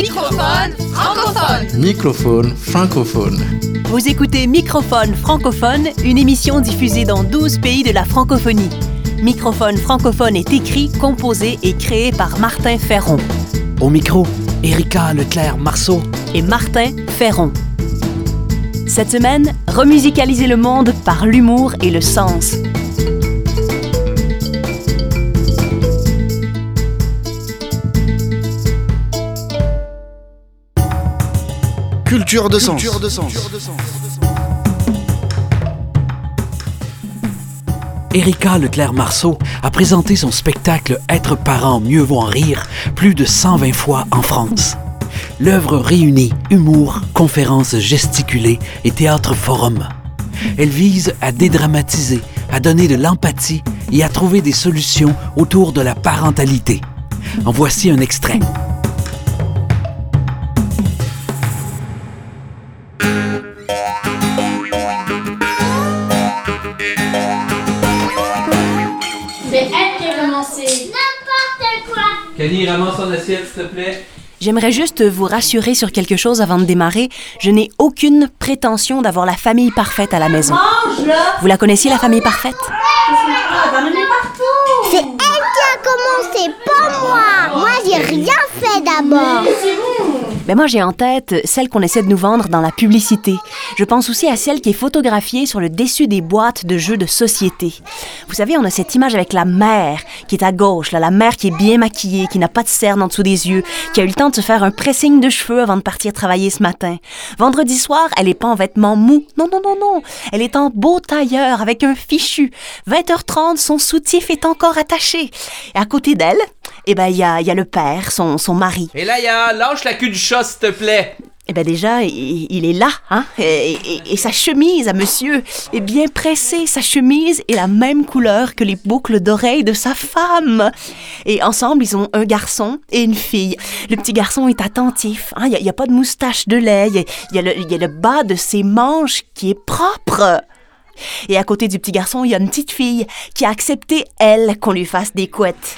Microphone francophone. Microphone francophone. Vous écoutez Microphone francophone, une émission diffusée dans 12 pays de la francophonie. Microphone francophone est écrit, composé et créé par Martin Ferron Au micro, Erika Leclerc-Marceau. et Martin Ferron. Cette semaine, remusicaliser le monde par l'humour et le sens. Culture de sens. Erika Leclerc-Marceau a présenté son spectacle Être parent, mieux vaut en rire plus de 120 fois en France. L'œuvre réunit humour, conférences gesticulées et théâtre forum. Elle vise à dédramatiser, à donner de l'empathie et à trouver des solutions autour de la parentalité. En voici un extrait. Ramasse assiette, s'il te plaît. J'aimerais juste vous rassurer sur quelque chose avant de démarrer. Je n'ai aucune prétention d'avoir la famille parfaite à la maison. Vous la connaissiez, la famille parfaite? C'est elle qui a commencé, pas moi. Moi, j'ai rien fait d'abord. Mais moi, j'ai en tête celle qu'on essaie de nous vendre dans la publicité. Je pense aussi à celle qui est photographiée sur le dessus des boîtes de jeux de société. Vous savez, on a cette image avec la mère qui est à gauche, la mère qui est bien maquillée, qui n'a pas de cerne en dessous des yeux, qui a eu le temps de se faire un pressing de cheveux avant de partir travailler ce matin. Vendredi soir, elle est pas en vêtements mous. Non, non, non, non. Elle est en beau tailleur avec un fichu. 20h30, son soutif est encore attaché. Et à côté d'elle, eh ben, il y a, il y a le père, son, son mari. Et là, ya, lâche la queue du chat, s'il te plaît. Eh bien déjà, il, il est là, hein? Et, et- et sa chemise à monsieur est bien pressée. Sa chemise est la même couleur que les boucles d'oreilles de sa femme. Et ensemble, ils ont un garçon et une fille. Le petit garçon est attentif. hein, Il n'y a, pas de moustache de lait. Il y a- il y, a le- il y a le bas de ses manches qui est propre. Et à côté du petit garçon, il y a une petite fille qui a accepté, elle, qu'on lui fasse des couettes.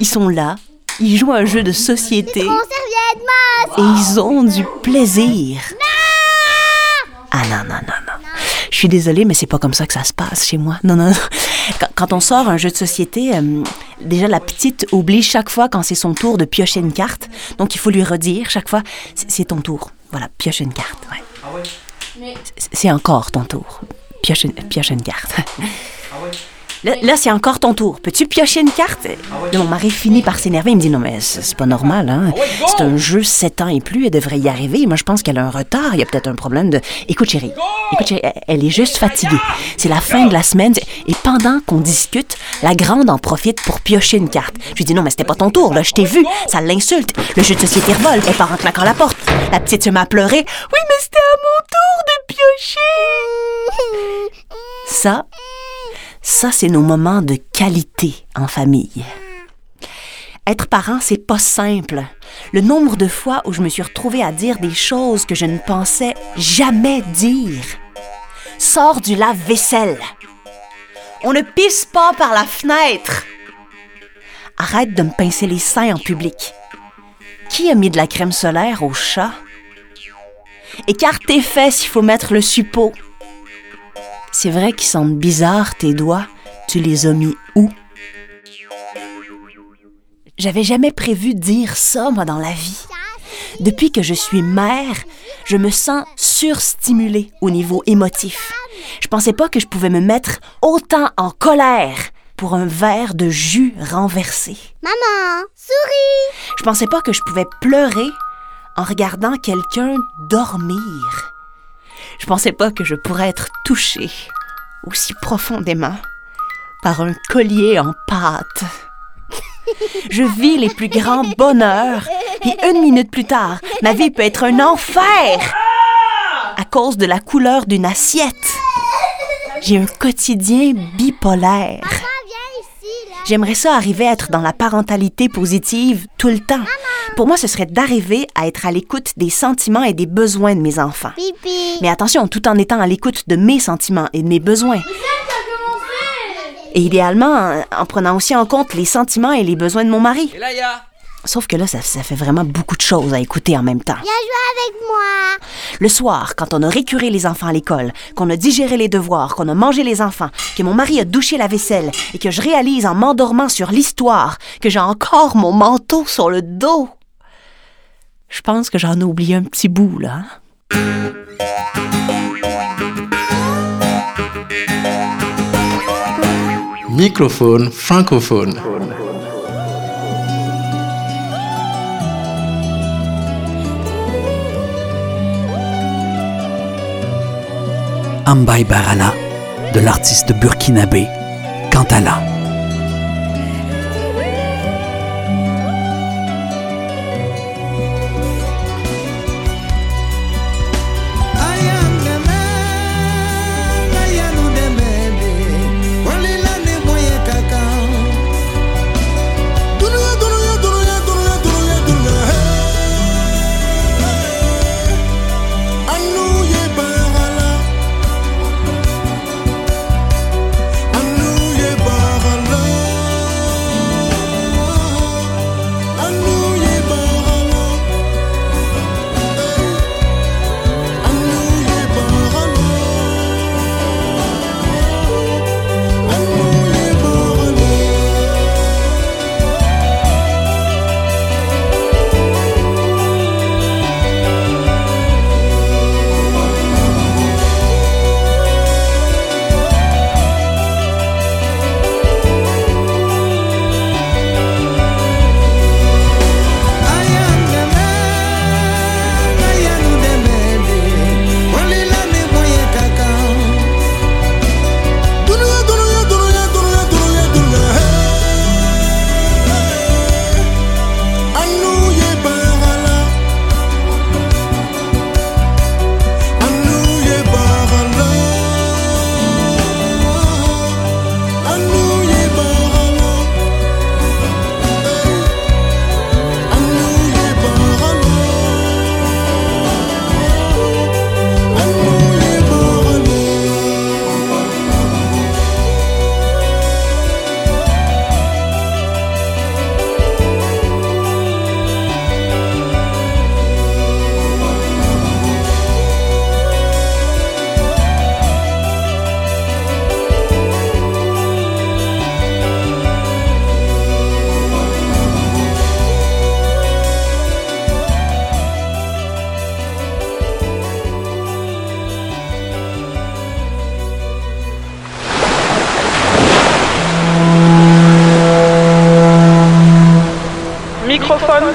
Ils sont là, ils jouent à un jeu de société et ils ont du plaisir. Ah non, non, non, non. Je suis désolée, mais c'est pas comme ça que ça se passe chez moi. Non, non, non. Quand, quand on sort un jeu de société, euh, déjà la petite oublie chaque fois quand c'est son tour de piocher une carte. Donc il faut lui redire chaque fois, c'est ton tour. Voilà, pioche une carte. Ouais. C'est- C'est encore ton tour. Pioche une, pioche une carte. Là, là, c'est encore ton tour. Peux-tu piocher une carte? Là, mon mari finit par s'énerver. Il me dit Non, mais c'est pas normal. Hein? go! C'est un jeu 7 ans et plus. Elle devrait y arriver. Moi, je pense qu'elle a un retard. Il y a peut-être un problème de. Écoute, chérie. Écoute, chérie, elle- elle est juste fatiguée. C'est la fin de la semaine. Et pendant qu'on discute, la grande en profite pour piocher une carte. Je lui dis Non, mais c'était pas ton tour. Là, je t'ai vu. Ça l'insulte. Le jeu de société revole. Elle part en claquant la porte. La petite se met à pleurer. Oui, mais c'était à mon tour de piocher. Ça, ça, c'est nos moments de qualité en famille. Être parent, c'est pas simple. Le nombre de fois où je me suis retrouvée à dire des choses que je ne pensais jamais dire. Sors du lave-vaisselle. On ne pisse pas par la fenêtre. Arrête de me pincer les seins en public. Qui a mis de la crème solaire au chat? Écarte tes fesses, il faut mettre le suppôt. C'est vrai qu'ils sentent bizarre tes doigts. Tu les as mis où? J'avais jamais prévu dire ça, moi, dans la vie. Depuis que je suis mère, je me sens surstimulée au niveau émotif. Je pensais pas que je pouvais me mettre autant en colère pour un verre de jus renversé. Maman, souris. Je pensais pas que je pouvais pleurer en regardant quelqu'un dormir. Je pensais pas que je pourrais être touchée aussi profondément par un collier en pâte. Je vis les plus grands bonheurs et une minute plus tard, ma vie peut être un enfer à cause de la couleur d'une assiette. J'ai un quotidien bipolaire. J'aimerais ça arriver à être dans la parentalité positive tout le temps. Pour moi, ce serait d'arriver à être à l'écoute des sentiments et des besoins de mes enfants. Pipi. Mais attention, tout en étant à l'écoute de mes sentiments et de mes besoins. Et idéalement, en- en prenant aussi en compte les sentiments et les besoins de mon mari. Et là, ya, Sauf que là, ça, ça fait vraiment beaucoup de choses à écouter en même temps. Viens jouer avec moi. Le soir, quand on a récuré les enfants à l'école, qu'on a digéré les devoirs, qu'on a mangé les enfants, que mon mari a douché la vaisselle et que je réalise en m'endormant sur l'histoire que j'ai encore mon manteau sur le dos. Je pense que j'en ai oublié un petit bout, là. hein? Microphone francophone. Ambay Barana de l'artiste burkinabé Kantala.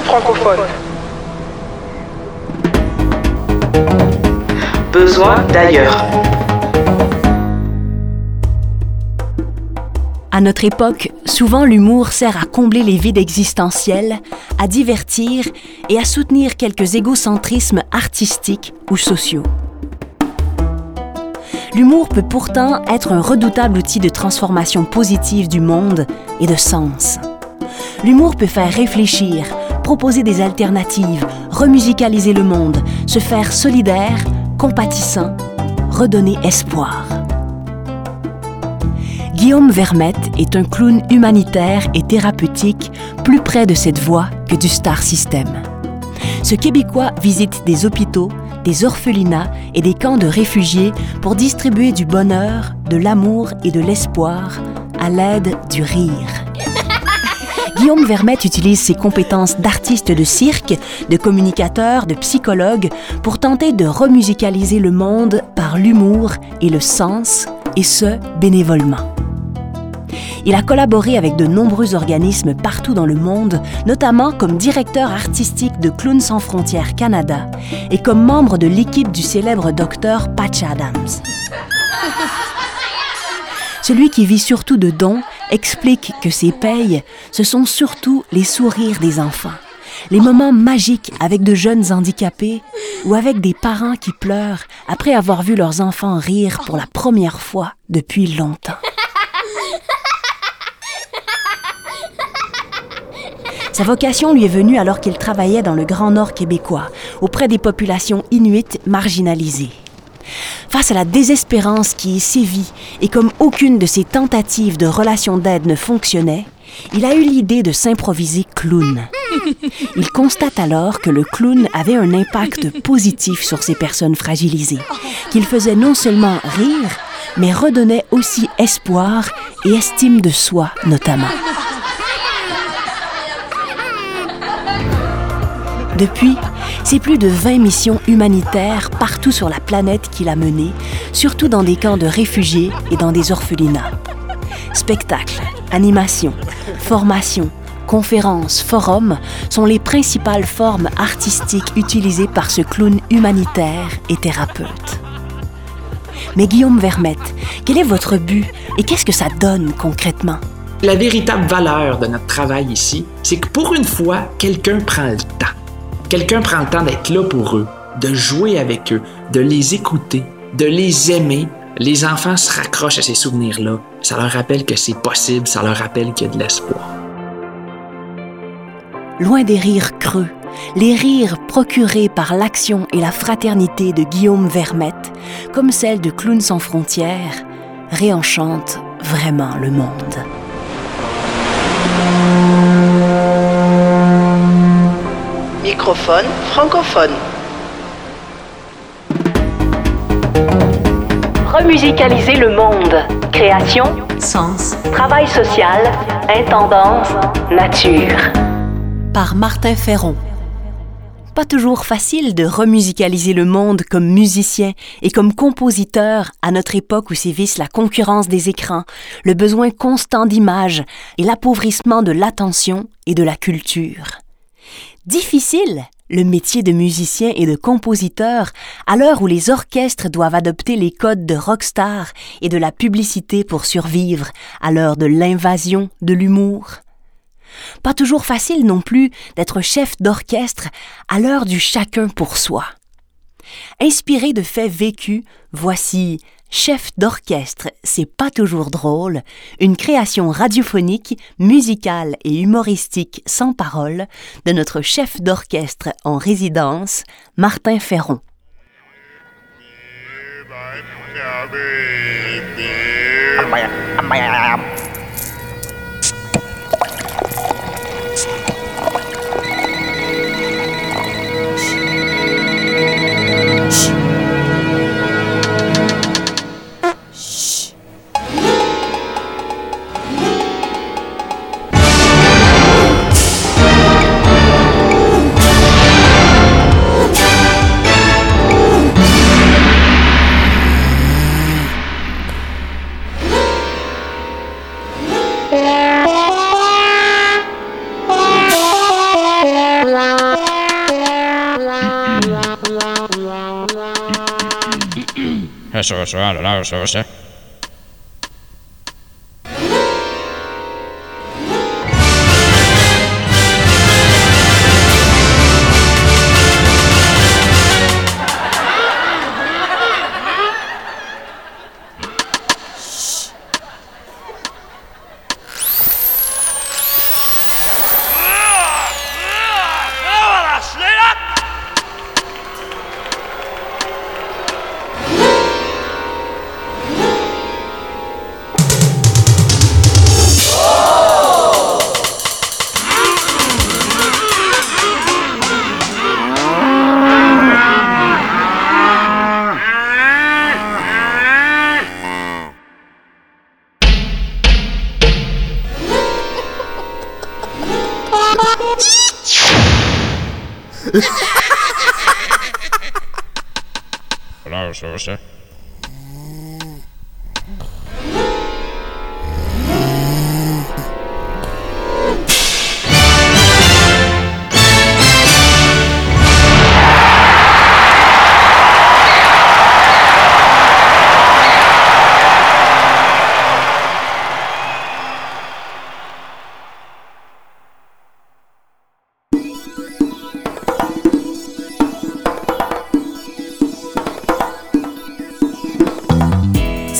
Francophone. Besoin d'ailleurs. À notre époque, souvent l'humour sert à combler les vides existentiels, à divertir et à soutenir quelques égocentrismes artistiques ou sociaux. L'humour peut pourtant être un redoutable outil de transformation positive du monde et de sens. L'humour peut faire réfléchir, proposer des alternatives, remusicaliser le monde, se faire solidaire, compatissant, redonner espoir. Guillaume Vermette est un clown humanitaire et thérapeutique plus près de cette voie que du star system. Ce Québécois visite des hôpitaux, des orphelinats et des camps de réfugiés pour distribuer du bonheur, de l'amour et de l'espoir à l'aide du rire. Guillaume Vermette utilise ses compétences d'artiste de cirque, de communicateur, de psychologue pour tenter de remusicaliser le monde par l'humour et le sens, et ce, bénévolement. Il a collaboré avec de nombreux organismes partout dans le monde, notamment comme directeur artistique de Clowns sans frontières Canada et comme membre de l'équipe du célèbre docteur Patch Adams. Celui qui vit surtout de dons explique que ses payes, ce sont surtout les sourires des enfants, les moments magiques avec de jeunes handicapés ou avec des parents qui pleurent après avoir vu leurs enfants rire pour la première fois depuis longtemps. Sa vocation lui est venue alors qu'il travaillait dans le Grand Nord québécois, auprès des populations inuites marginalisées. Face à la désespérance qui y sévit et comme aucune de ses tentatives de relations d'aide ne fonctionnait, il a eu l'idée de s'improviser clown. Il constate alors que le clown avait un impact positif sur ces personnes fragilisées, qu'il faisait non seulement rire, mais redonnait aussi espoir et estime de soi notamment. Depuis, c'est plus de 20 missions humanitaires partout sur la planète qu'il a menées, surtout dans des camps de réfugiés et dans des orphelinats. Spectacles, animations, formations, conférences, forums sont les principales formes artistiques utilisées par ce clown humanitaire et thérapeute. Mais Guillaume Vermette, quel est votre but et qu'est-ce que ça donne concrètement? La véritable valeur de notre travail ici, c'est que pour une fois, quelqu'un prend le temps. Quelqu'un prend le temps d'être là pour eux, de jouer avec eux, de les écouter, de les aimer. Les enfants se raccrochent à ces souvenirs-là. Ça leur rappelle que c'est possible, ça leur rappelle qu'il y a de l'espoir. Loin des rires creux, les rires procurés par l'action et la fraternité de Guillaume Vermette, comme celle de Clowns sans frontières, réenchantent vraiment le monde. Microphone francophone. Remusicaliser le monde. Création, Sens travail social, intendance, nature. par Martin Ferron. Pas toujours facile de remusicaliser le monde comme musicien et comme compositeur à notre époque où sévissent la concurrence des écrans, le besoin constant d'images et l'appauvrissement de l'attention et de la culture. Difficile le métier de musicien et de compositeur à l'heure où les orchestres doivent adopter les codes de rockstar et de la publicité pour survivre, à l'heure de l'invasion de l'humour. Pas toujours facile non plus d'être chef d'orchestre à l'heure du chacun pour soi. Inspiré de faits vécus, voici Chef d'orchestre, c'est pas toujours drôle, une création radiophonique, musicale et humoristique sans parole de notre chef d'orchestre en résidence, Martin Ferron. Eso, eso, eso, eso. Eso,